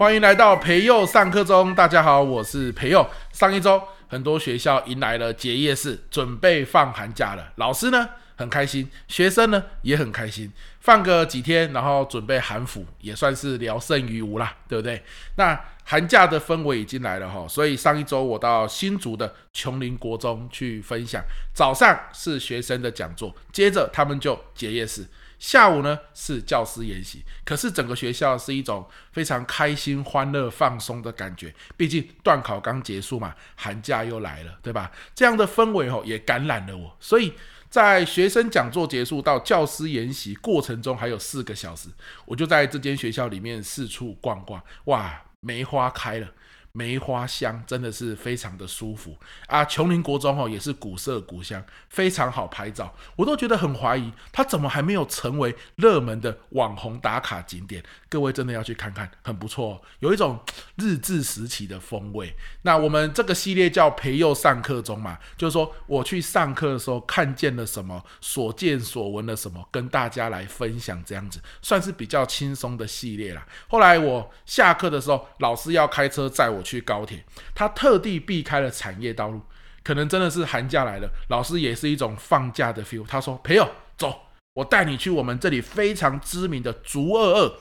欢迎来到培佑上课中，大家好，我是培佑。上一周，很多学校迎来了结业式，准备放寒假了。老师呢很开心，学生呢也很开心，放个几天，然后准备寒辅，也算是聊胜于无啦，对不对？那寒假的氛围已经来了哈，所以上一周我到新竹的琼林国中去分享，早上是学生的讲座，接着他们就结业式。下午呢是教师研习，可是整个学校是一种非常开心、欢乐、放松的感觉。毕竟段考刚结束嘛，寒假又来了，对吧？这样的氛围哦，也感染了我。所以在学生讲座结束到教师研习过程中，还有四个小时，我就在这间学校里面四处逛逛。哇，梅花开了。梅花香真的是非常的舒服啊！琼林国中哦，也是古色古香，非常好拍照，我都觉得很怀疑，它怎么还没有成为热门的网红打卡景点？各位真的要去看看，很不错，有一种日治时期的风味。那我们这个系列叫培祐上课中嘛，就是说我去上课的时候看见了什么，所见所闻了什么，跟大家来分享，这样子算是比较轻松的系列啦。后来我下课的时候，老师要开车载我。去高铁，他特地避开了产业道路，可能真的是寒假来了，老师也是一种放假的 feel。他说：“朋友，走，我带你去我们这里非常知名的竹二二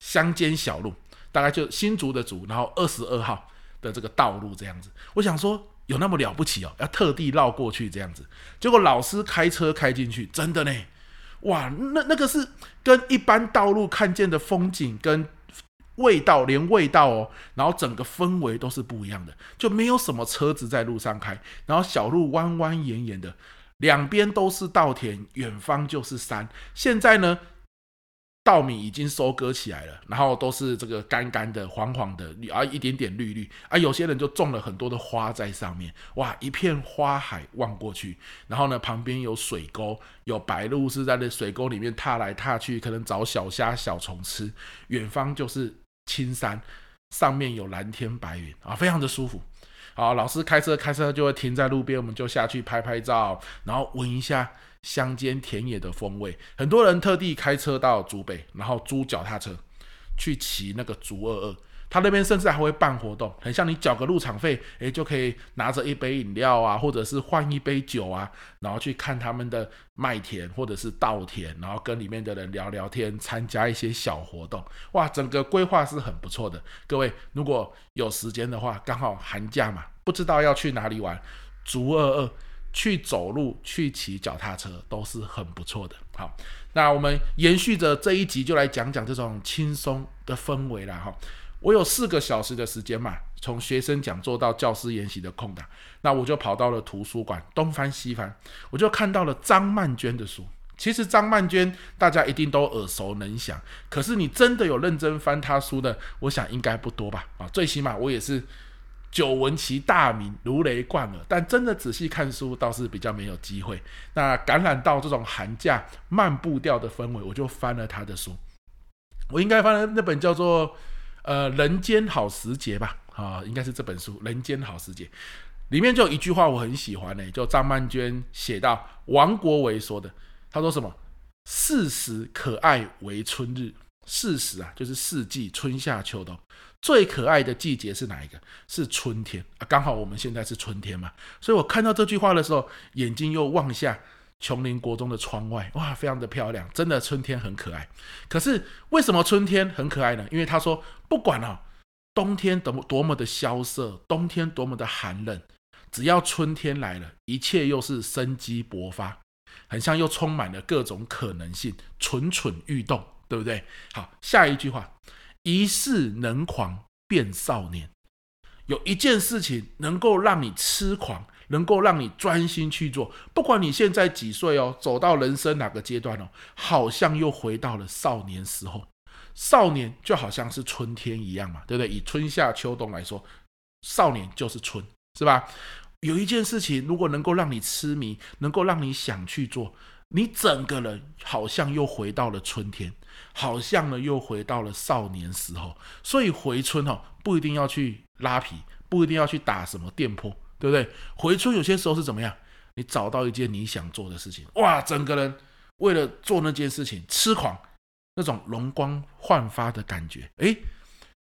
乡间小路，大概就新竹的竹，然后二十二号的这个道路这样子。”我想说，有那么了不起哦，要特地绕过去这样子。结果老师开车开进去，真的呢，哇，那那个是跟一般道路看见的风景跟。味道连味道哦，然后整个氛围都是不一样的，就没有什么车子在路上开，然后小路弯弯延延的，两边都是稻田，远方就是山。现在呢，稻米已经收割起来了，然后都是这个干干的、黄黄的，啊，一点点绿绿啊。有些人就种了很多的花在上面，哇，一片花海望过去，然后呢，旁边有水沟，有白鹭是在那水沟里面踏来踏去，可能找小虾、小虫吃。远方就是。青山上面有蓝天白云啊，非常的舒服。好，老师开车开车就会停在路边，我们就下去拍拍照，然后闻一下乡间田野的风味。很多人特地开车到竹北，然后租脚踏车去骑那个竹二二。他那边甚至还会办活动，很像你缴个入场费，诶，就可以拿着一杯饮料啊，或者是换一杯酒啊，然后去看他们的麦田或者是稻田，然后跟里面的人聊聊天，参加一些小活动。哇，整个规划是很不错的。各位如果有时间的话，刚好寒假嘛，不知道要去哪里玩，足二二去走路、去骑脚踏车都是很不错的。好，那我们延续着这一集，就来讲讲这种轻松的氛围了哈。我有四个小时的时间嘛，从学生讲座到教师研习的空档，那我就跑到了图书馆，东翻西翻，我就看到了张曼娟的书。其实张曼娟大家一定都耳熟能详，可是你真的有认真翻她书的，我想应该不多吧？啊，最起码我也是久闻其大名，如雷贯耳，但真的仔细看书倒是比较没有机会。那感染到这种寒假慢步调的氛围，我就翻了她的书。我应该翻了那本叫做。呃，人间好时节吧，啊、应该是这本书《人间好时节》里面就有一句话我很喜欢呢，就张曼娟写到王国维说的，他说什么？四时可爱为春日，四时啊，就是四季，春夏秋冬，最可爱的季节是哪一个？是春天啊，刚好我们现在是春天嘛，所以我看到这句话的时候，眼睛又望下。琼林国中的窗外，哇，非常的漂亮，真的春天很可爱。可是为什么春天很可爱呢？因为他说，不管啊，冬天多么多么的萧瑟，冬天多么的寒冷，只要春天来了，一切又是生机勃发，很像又充满了各种可能性，蠢蠢欲动，对不对？好，下一句话，一世能狂变少年，有一件事情能够让你痴狂。能够让你专心去做，不管你现在几岁哦，走到人生哪个阶段哦，好像又回到了少年时候。少年就好像是春天一样嘛，对不对？以春夏秋冬来说，少年就是春，是吧？有一件事情，如果能够让你痴迷，能够让你想去做，你整个人好像又回到了春天，好像呢又回到了少年时候。所以回春哦，不一定要去拉皮，不一定要去打什么电波。对不对？回春有些时候是怎么样？你找到一件你想做的事情，哇，整个人为了做那件事情痴狂，那种容光焕发的感觉，诶，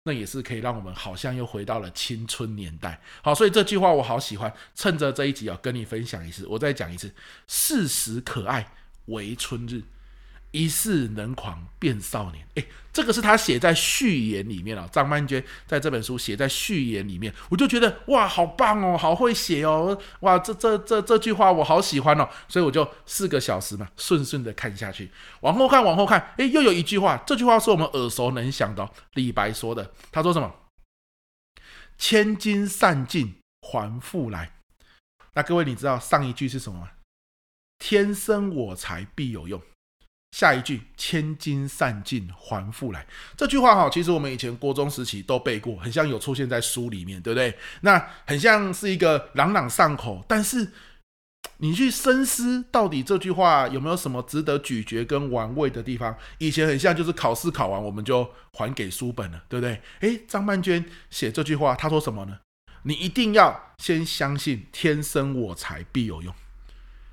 那也是可以让我们好像又回到了青春年代。好，所以这句话我好喜欢，趁着这一集啊，跟你分享一次，我再讲一次：四时可爱为春日。一世能狂变少年，诶，这个是他写在序言里面啊。张曼娟在这本书写在序言里面，我就觉得哇，好棒哦，好会写哦，哇，这这这这句话我好喜欢哦，所以我就四个小时嘛，顺顺的看下去，往后看，往后看，诶，又有一句话，这句话是我们耳熟能详的，李白说的，他说什么？千金散尽还复来。那各位你知道上一句是什么吗？天生我材必有用。下一句“千金散尽还复来”这句话哈，其实我们以前国中时期都背过，很像有出现在书里面，对不对？那很像是一个朗朗上口，但是你去深思，到底这句话有没有什么值得咀嚼跟玩味的地方？以前很像就是考试考完我们就还给书本了，对不对？诶，张曼娟写这句话，她说什么呢？你一定要先相信“天生我材必有用”。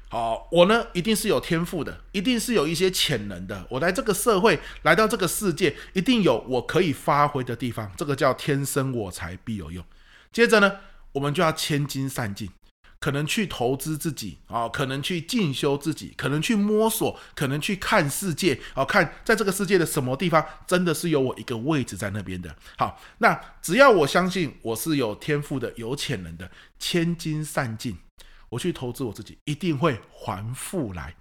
好，我呢一定是有天赋的，一定是有一些潜能的。我来这个社会，来到这个世界，一定有我可以发挥的地方。这个叫天生我材必有用。接着呢，我们就要千金散尽，可能去投资自己啊，可能去进修自己，可能去摸索，可能去看世界啊，看在这个世界的什么地方真的是有我一个位置在那边的。好，那只要我相信我是有天赋的、有潜能的，千金散尽。我去投资我自己，一定会还复来，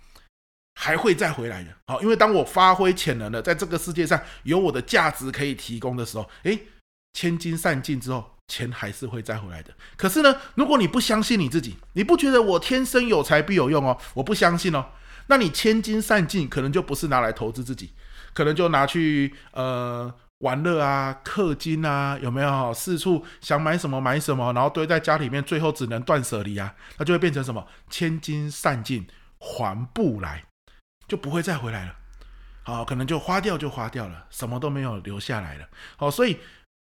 还会再回来的。好，因为当我发挥潜能了，在这个世界上有我的价值可以提供的时候，诶，千金散尽之后，钱还是会再回来的。可是呢，如果你不相信你自己，你不觉得我天生有才必有用哦，我不相信哦，那你千金散尽可能就不是拿来投资自己，可能就拿去呃。玩乐啊，氪金啊，有没有？四处想买什么买什么，然后堆在家里面，最后只能断舍离啊，那就会变成什么？千金散尽还不来，就不会再回来了。好，可能就花掉就花掉了，什么都没有留下来了。好，所以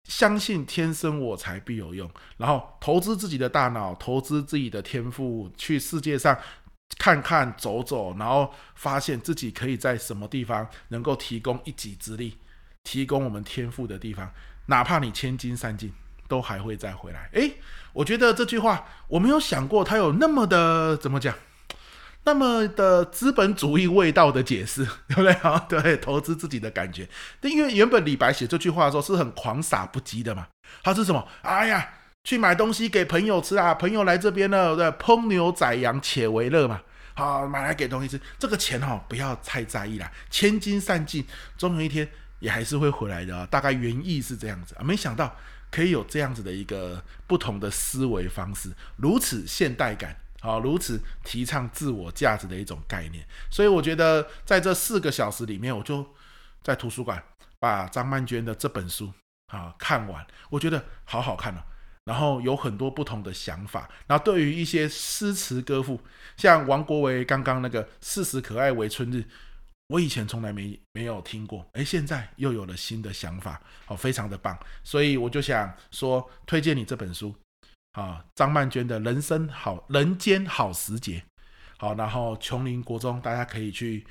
相信天生我材必有用，然后投资自己的大脑，投资自己的天赋，去世界上看看走走，然后发现自己可以在什么地方能够提供一己之力。提供我们天赋的地方，哪怕你千金散尽，都还会再回来。诶，我觉得这句话我没有想过，它有那么的怎么讲，那么的资本主义味道的解释，对不对啊？对，投资自己的感觉。因为原本李白写这句话的时候是很狂洒不羁的嘛，他是什么？哎呀，去买东西给朋友吃啊，朋友来这边呢，对，烹牛宰羊且为乐嘛。好，买来给东西吃，这个钱哈、不要太在意啦，千金散尽，终有一天。也还是会回来的啊，大概原意是这样子啊，没想到可以有这样子的一个不同的思维方式，如此现代感啊，如此提倡自我价值的一种概念。所以我觉得在这四个小时里面，我就在图书馆把张曼娟的这本书啊看完，我觉得好好看哦。然后有很多不同的想法，然后对于一些诗词歌赋，像王国维刚刚那个“四时可爱为春日”。我以前从来没没有听过，诶，现在又有了新的想法，好，非常的棒，所以我就想说，推荐你这本书，啊，张曼娟的人生好人间好时节，好，然后琼林国中大家可以去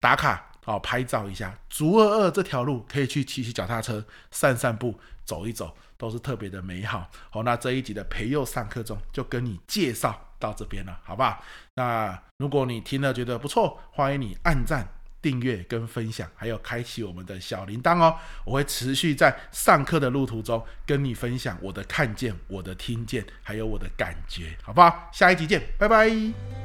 打卡，好，拍照一下，竹二二这条路可以去骑骑脚踏车，散散步，走一走，都是特别的美好，好，那这一集的培祐上课中就跟你介绍到这边了，好不好？那如果你听了觉得不错，欢迎你按赞。订阅跟分享，还有开启我们的小铃铛哦！我会持续在上课的路途中跟你分享我的看见、我的听见，还有我的感觉，好不好？下一集见，拜拜。